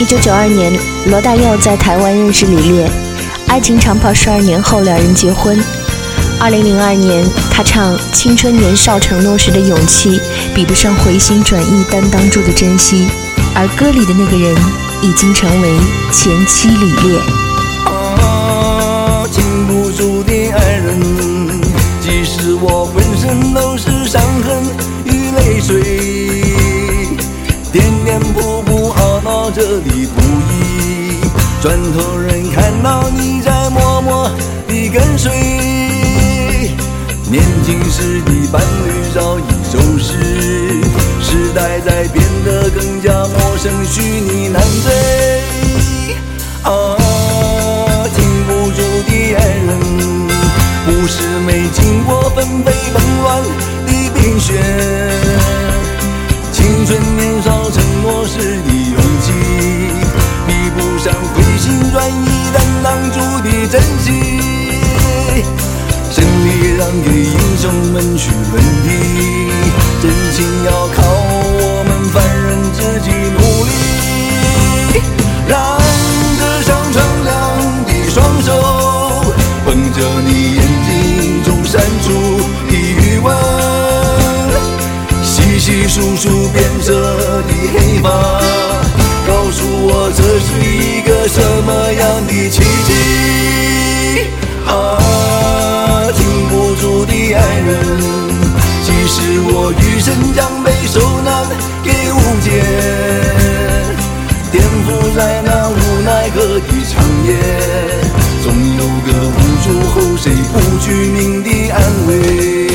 一九九二年，罗大佑在台湾认识李烈，爱情长跑十二年后，两人结婚。二零零二年，他唱《青春年少承诺时的勇气》，比不上回心转意担当住的珍惜。而歌里的那个人，已经成为前妻李烈。啊，禁不住的爱人，即使我浑身都是伤痕与泪水，点点扑扑熬到这里不易，转头人看到你在默默地跟随。年轻时的伴侣早已走失，时代在变得更加陌生，虚拟难追。啊，禁不住的爱人，不是没经过纷飞纷乱的冰雪。青春年少承诺是你，上回心转意担当住的珍惜。胜利让给英雄们去分递，真情要靠我们凡人自己努力。让这双敞亮的双手，捧着你眼睛中闪出的余温，细细数数变色的黑发，么样的奇迹啊！停不住的爱人，即使我余生将被受难给误解，颠覆在那无奈何的长夜，总有个无助后谁不具名的安慰。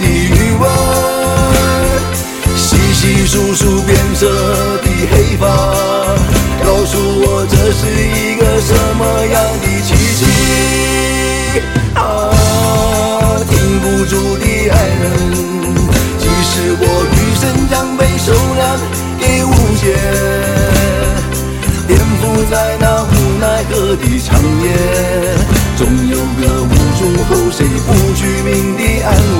的余温，细细数数变色的黑发，告诉我这是一个什么样的奇迹啊！停不住的爱人，即使我余生将被受难给误解。颠覆在那无奈何的长夜，总有个无助后谁不具名的安慰。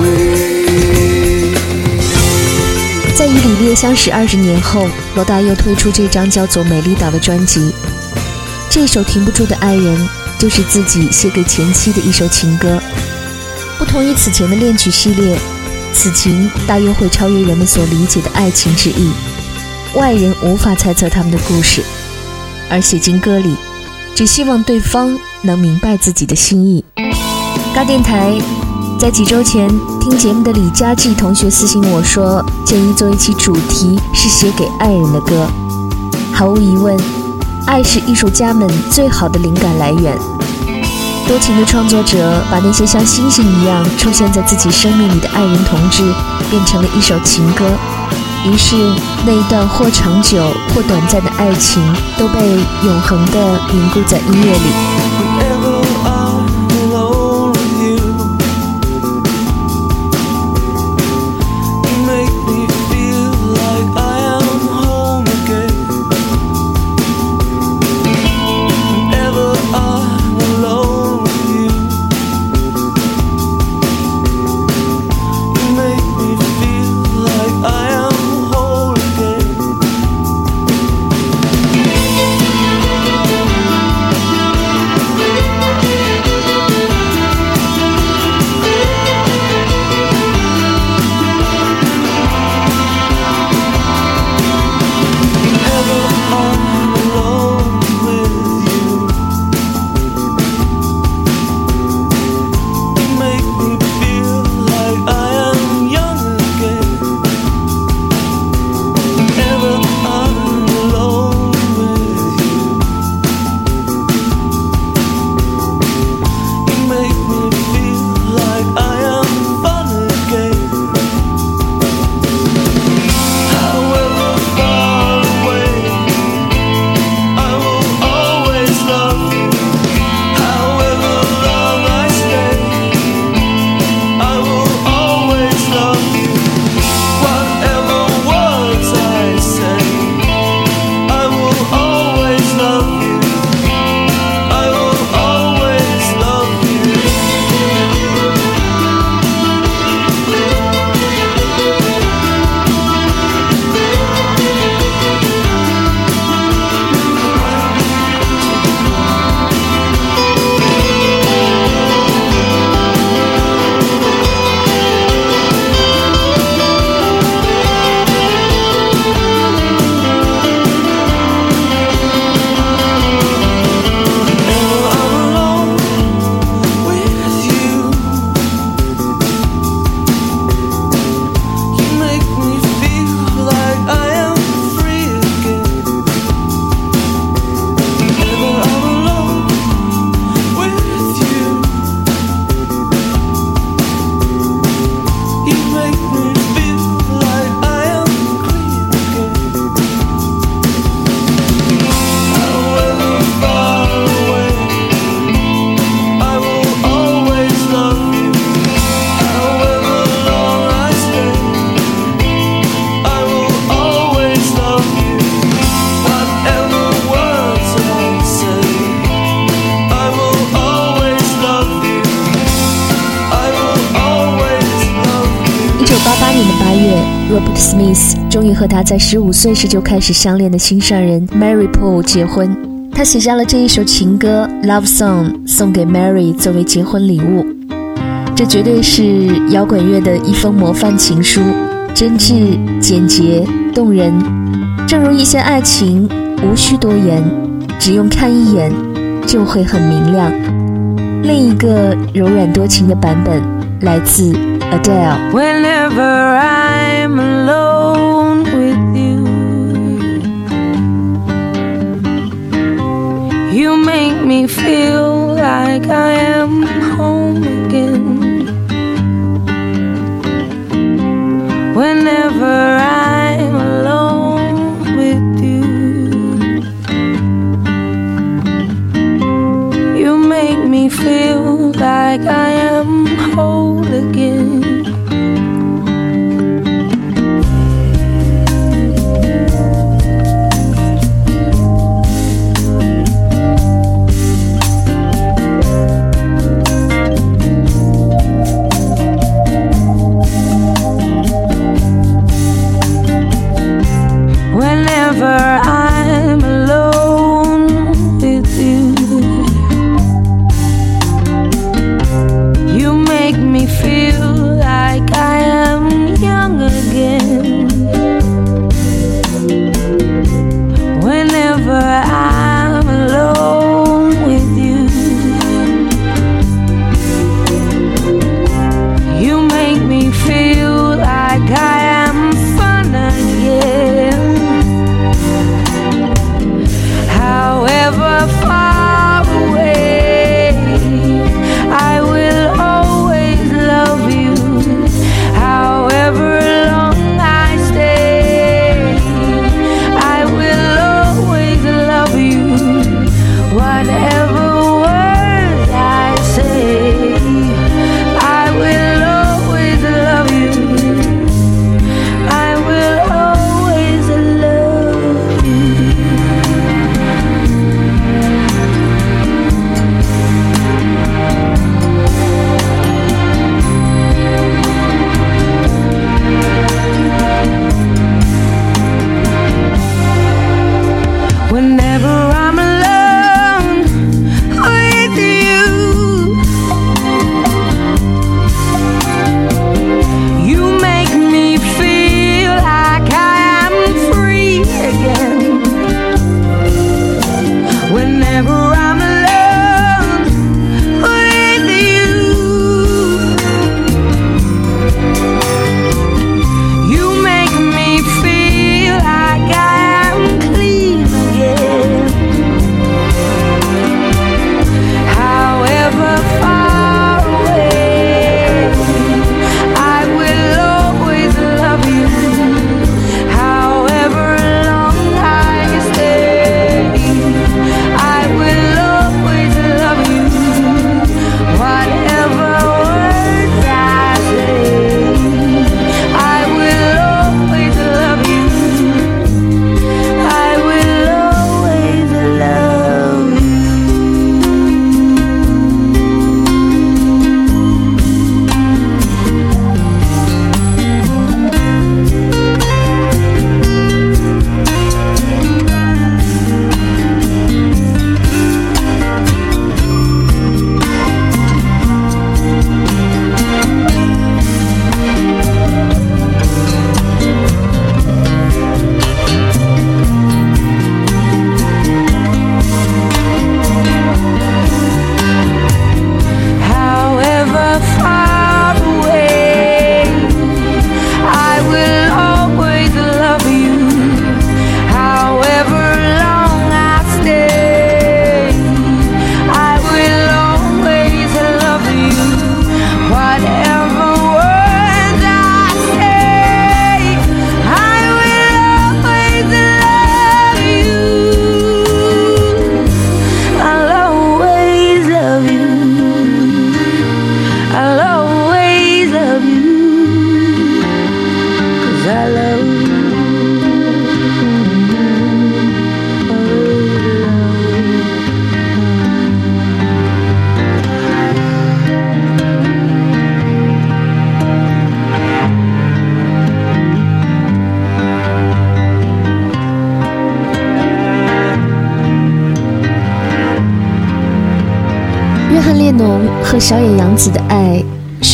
在相识二十年后，罗大佑推出这张叫做《美丽岛》的专辑。这首《停不住的爱人》就是自己写给前妻的一首情歌。不同于此前的恋曲系列，此情大约会超越人们所理解的爱情之意，外人无法猜测他们的故事。而写进歌里，只希望对方能明白自己的心意。高电台在几周前听节目的李佳记同学私信我说，建议做一期主题是写给爱人的歌。毫无疑问，爱是艺术家们最好的灵感来源。多情的创作者把那些像星星一样出现在自己生命里的爱人同志，变成了一首情歌。于是，那一段或长久或短暂的爱情，都被永恒地凝固在音乐里。终于和他在十五岁时就开始相恋的心上人 Mary Paul 结婚。他写下了这一首情歌《Love Song》，送给 Mary 作为结婚礼物。这绝对是摇滚乐的一封模范情书，真挚、简洁、动人。正如一些爱情，无需多言，只用看一眼，就会很明亮。另一个柔软多情的版本来自 Adele。Whenever I'm alone you make me feel like I am home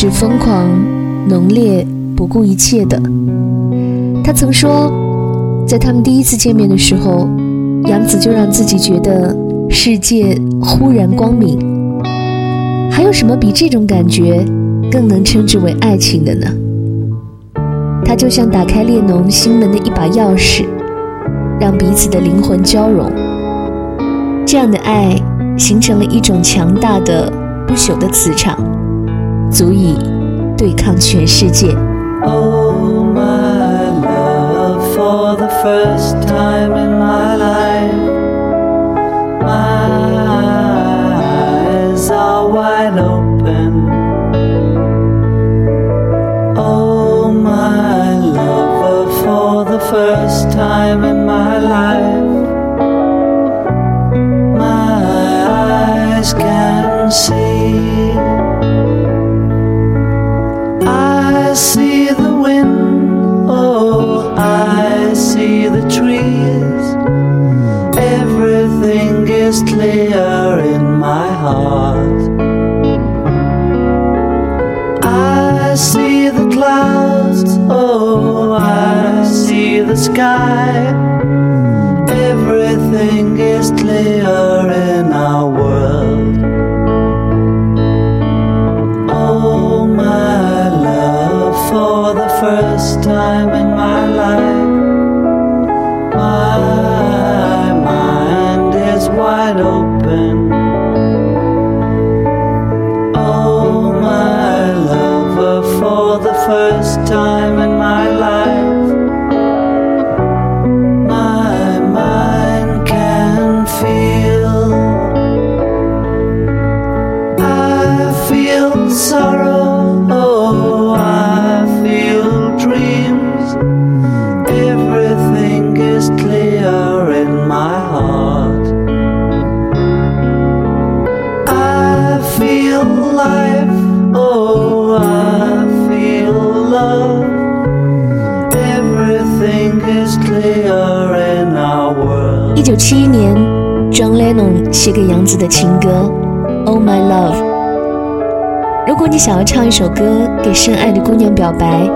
是疯狂、浓烈、不顾一切的。他曾说，在他们第一次见面的时候，杨子就让自己觉得世界忽然光明。还有什么比这种感觉更能称之为爱情的呢？它就像打开列侬心门的一把钥匙，让彼此的灵魂交融。这样的爱形成了一种强大的、不朽的磁场，足以对抗全世界。Oh, my love, for the first time in my life, my eyes are wide open. Oh, my lover, for the first time in my life, my eyes can see. Clear in my heart. I see the clouds, oh, I see the sky. Everything is clear in our world. Oh, my love, for the first time wide open. 七一年，John Lennon 写给杨子的情歌《Oh My Love》。如果你想要唱一首歌给深爱的姑娘表白，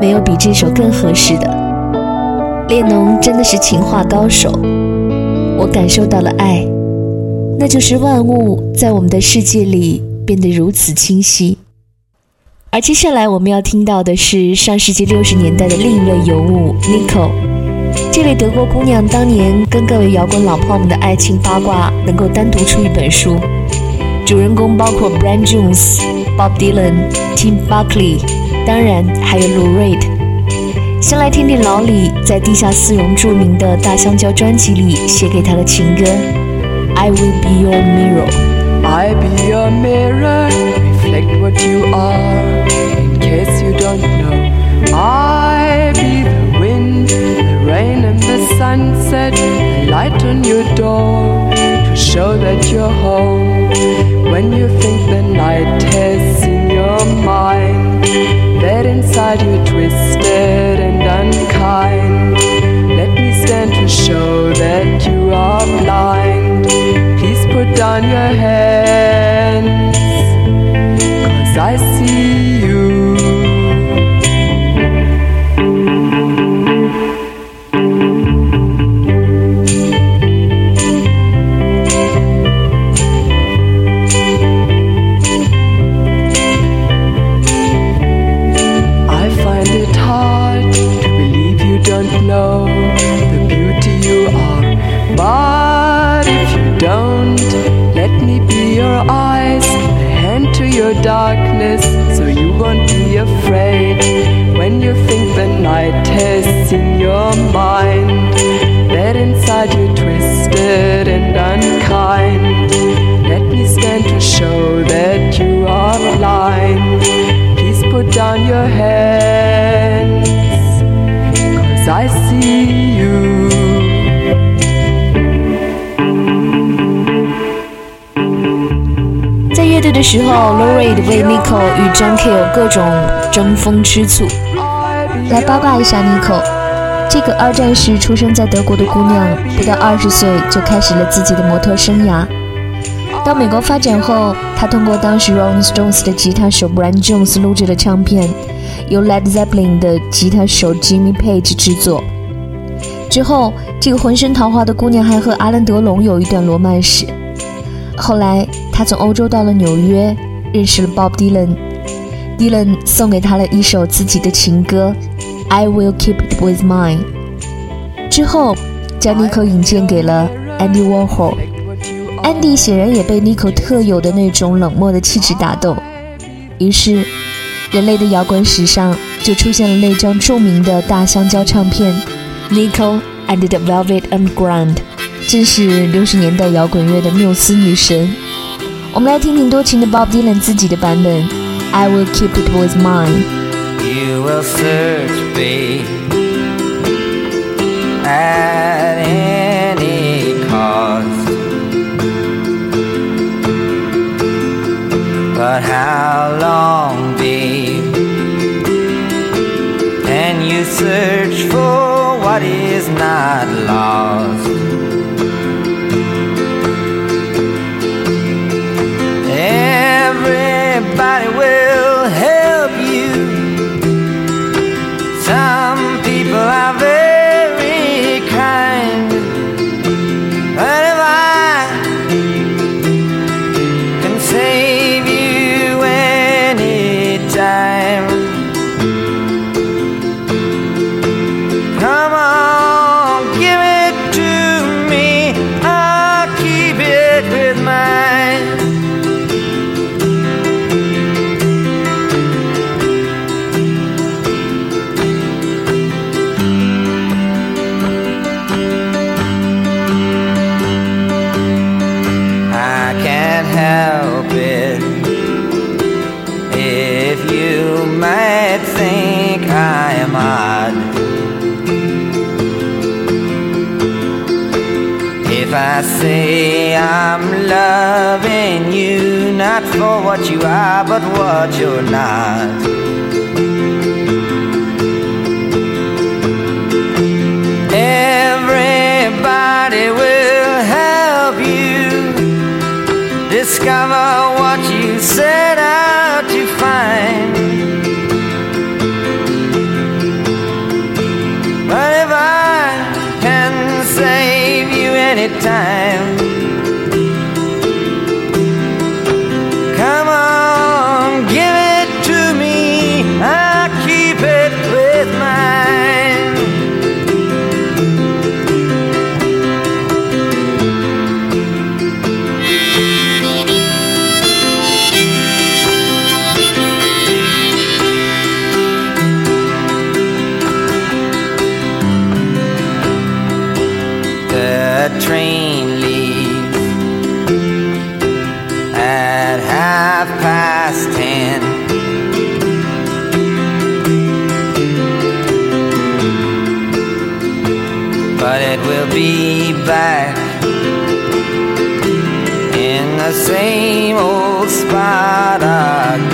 没有比这首更合适的。列侬真的是情话高手，我感受到了爱，那就是万物在我们的世界里变得如此清晰。而接下来我们要听到的是上世纪六十年代的另一位尤物 Nico。这位德国姑娘当年跟各位摇滚老炮们的爱情八卦能够单独出一本书，主人公包括 Brian Jones、Bob Dylan、Tim Buckley，当然还有 Lou Reed。先来听听老李在地下丝绒著名的大香蕉专辑里写给他的情歌《I Will Be Your Mirror》。I be your mirror, reflect what you are. In case you don't know, I be sunset, the light on your door to show that you're home. When you think the night has in your mind, that inside you're twisted and unkind. Let me stand to show that you are blind. Please put down your hands, cause I see you. 为 Nico 与 John Cale 各种争风吃醋。来八卦一下 Nico，这个二战时出生在德国的姑娘，不到二十岁就开始了自己的模特生涯。到美国发展后，她通过当时 Rolling Stones 的吉他手 Brian Jones 录制的唱片，由 Led Zeppelin 的吉他手 Jimmy Page 制作。之后，这个浑身桃花的姑娘还和阿兰·德龙有一段罗曼史。后来，她从欧洲到了纽约，认识了 Bob Dylan。Dylan 送给她了一首自己的情歌《I Will Keep With Mine》。之后，将 Nico 引荐给了 Andy Warhol。Andy 显然也被 Nico 特有的那种冷漠的气质打动，于是，人类的摇滚史上就出现了那张著名的大香蕉唱片。Nico and the Velvet Underground，真是六十年代摇滚乐的缪斯女神。我们来听听多情的 Bob Dylan 自己的版本，I Will Keep It With Mine。You will search me at any cost. But how long, babe? Can you search for what is not lost. Everybody will anytime, same old spot again.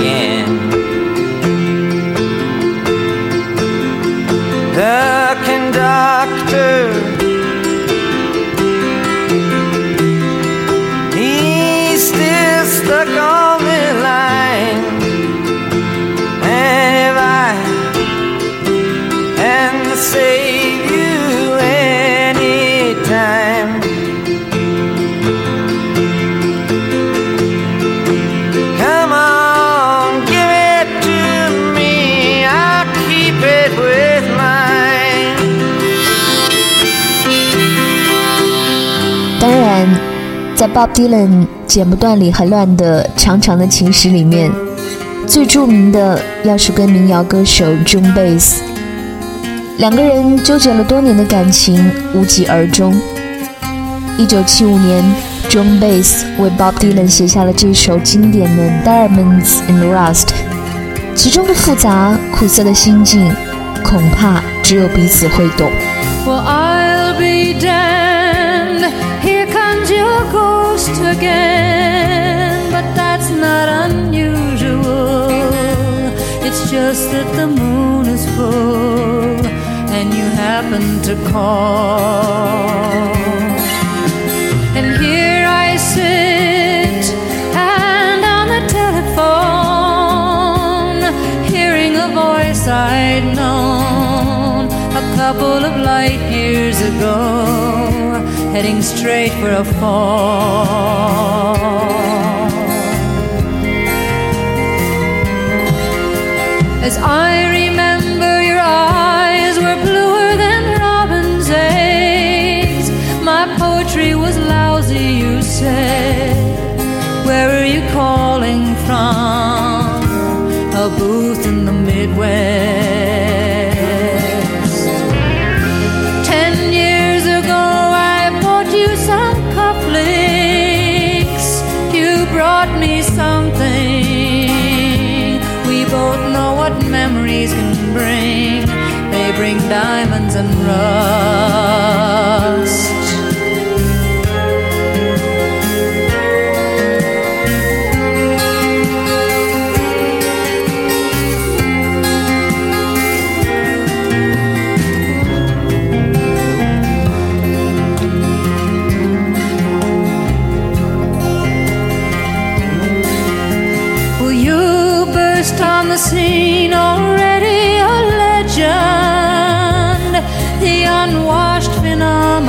在 Bob Dylan 剪不断理还乱的长长的情史里面，最著名的要是跟民谣歌手 Joan Baez，两个人纠结了多年的感情无疾而终。一九七五年，Joan Baez 为 Bob Dylan 写下了这首经典的《Diamonds in the Rust》，其中的复杂苦涩的心境，恐怕只有彼此会懂。I'll be damned. again, but that's not unusual. It's just that the moon is full and you happen to call. And here I sit, and on the telephone, hearing a voice I'd known a couple of light years ago heading straight for a fall. As I They bring diamonds and rust. Well, you burst on the scene already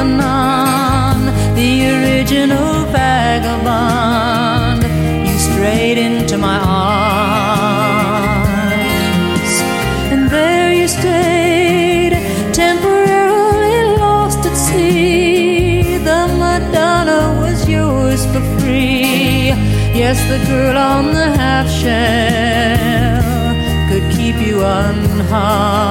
phenomenon, the original vagabond. You strayed into my arms, and there you stayed, temporarily lost at sea. The Madonna was yours for free. Yes, the girl on the half shell could keep you unharmed.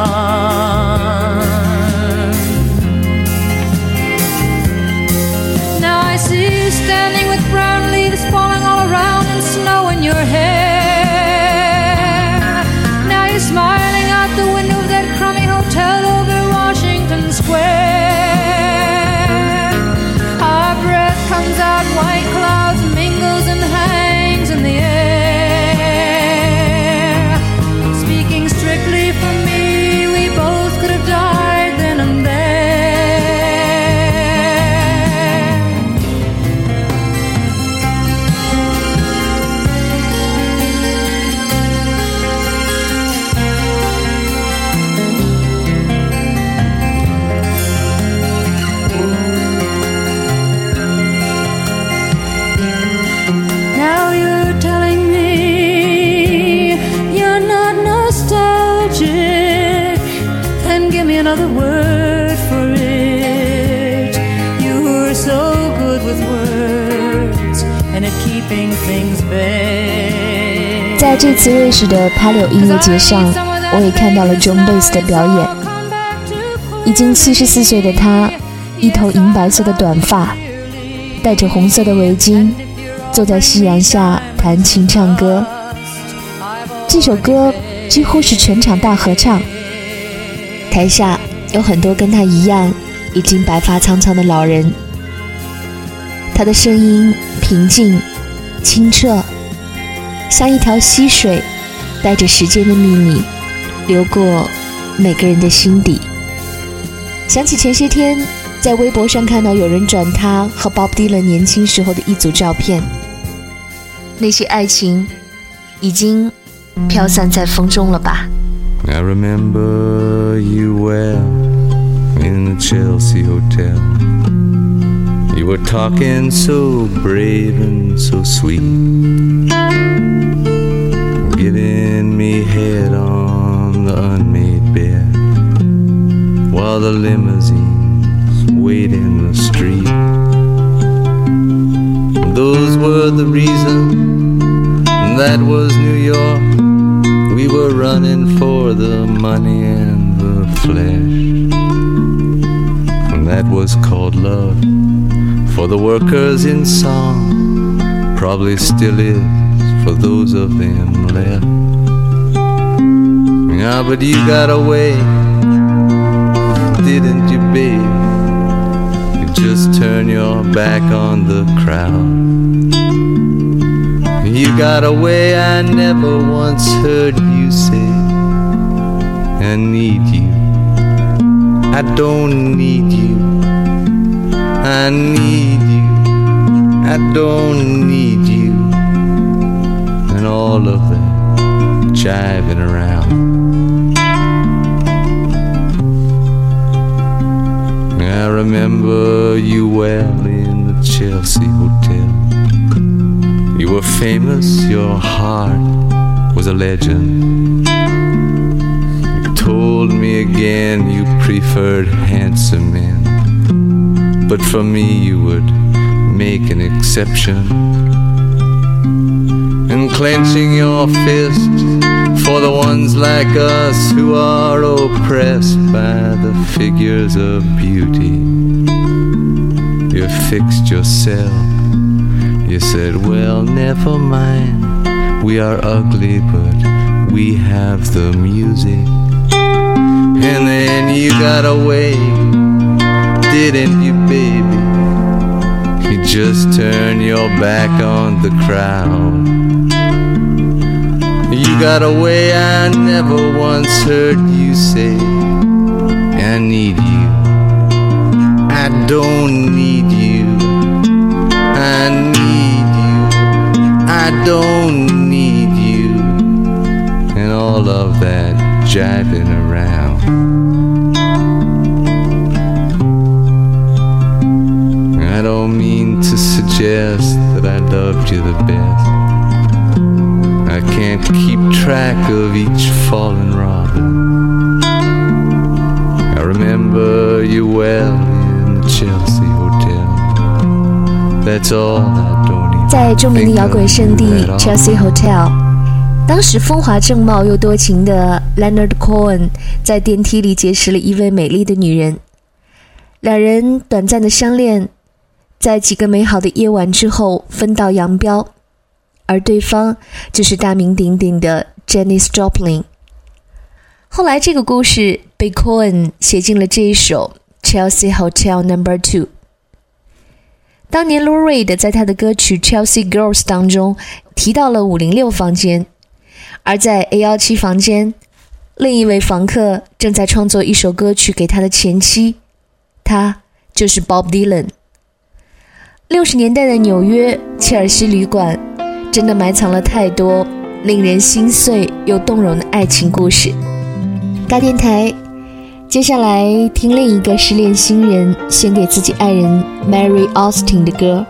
Standing with brown leaves falling all around and snow in your hair. 这次瑞士的帕柳音乐节上，我也看到了 John Bass 的表演。已经七十四岁的他，一头银白色的短发，戴着红色的围巾，坐在夕阳下弹琴唱歌。这首歌几乎是全场大合唱。台下有很多跟他一样已经白发苍苍的老人。他的声音平静、清澈，像一条溪水，带着时间的秘密，流过每个人的心底。想起前些天在微博上看到有人转他和 Bob Dylan 年轻时候的一组照片，那些爱情已经飘散在风中了吧？I remember you well in the Chelsea Hotel. You were talking so brave and so sweet, the unmade bed while the limousines wait in the street. Those were the reasons, that was New York. We were running for the money and the flesh. And that was called love for the workers in song. Probably still is for those of them left. Yeah, but you got away, didn't you, babe? You just turn your back on the crowd. You got away, I never once heard you say, I need you. I don't need you. I need you. I don't need you. And all of that jiving around. I remember you well in the Chelsea Hotel. You were famous, your heart was a legend. You told me again you preferred handsome men, but for me you would make an exception. And clenching your fist for the ones like us who are oppressed by the figures of beauty. You fixed yourself. You said, Well, never mind. We are ugly, but we have the music. And then you got away, didn't you, baby? You just turned your back on the crowd. Got a way I never once heard you say. I need you. I don't need you. 在著名的摇滚圣地. Chelsea Hotel，当时风华正茂又多情的 Leonard Cohen 在电梯里结识了一位美丽的女人，两人短暂的相恋，在几个美好的夜晚之后分道扬镳，而对方就是大名鼎鼎的 Janis Joplin。后来这个故事被 Cohen 写进了这一首 Chelsea Hotel Number Two。当年 l u r i d 在他的歌曲《Chelsea Girls》当中提到了五零六房间，而在 A 幺七房间，另一位房客正在创作一首歌曲给他的前妻，他就是 Bob Dylan。六十年代的纽约切尔西旅馆，真的埋藏了太多令人心碎又动容的爱情故事。大电台，接下来听另一个失恋新人献给自己爱人 Mary Austin 的歌《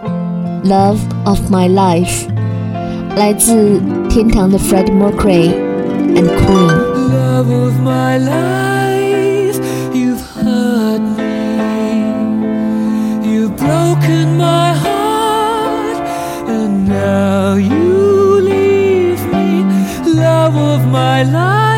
Love of My Life》，来自天堂的 Freddie Mercury and Queen。 love of my life. You've hurt me. You've broken my heart. And now you leave me. Love of my life.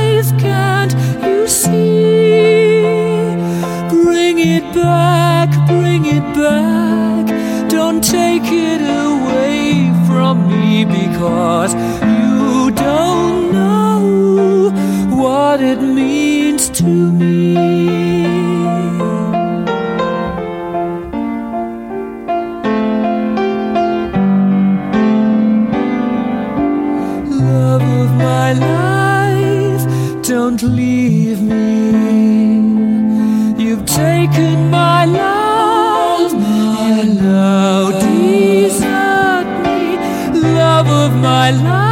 Back. Bring it back. Don't take it away from me because you don't know what it means to me. Love of my life, don't leave me. My love, desert me. Love of my life,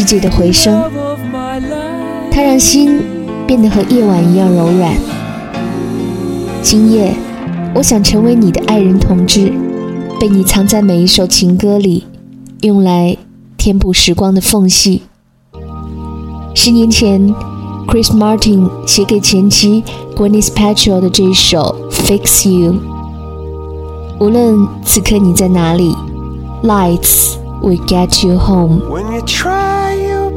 世界的回声，它让心变得和夜晚一样柔软。今夜，我想成为你的爱人同志，被你藏在每一首情歌里，用来填补时光的缝隙。十年前，Chris Martin 写给前妻 Gwyneth Paltrow 的这一首《Fix You》，无论此刻你在哪里，Lights will get you home。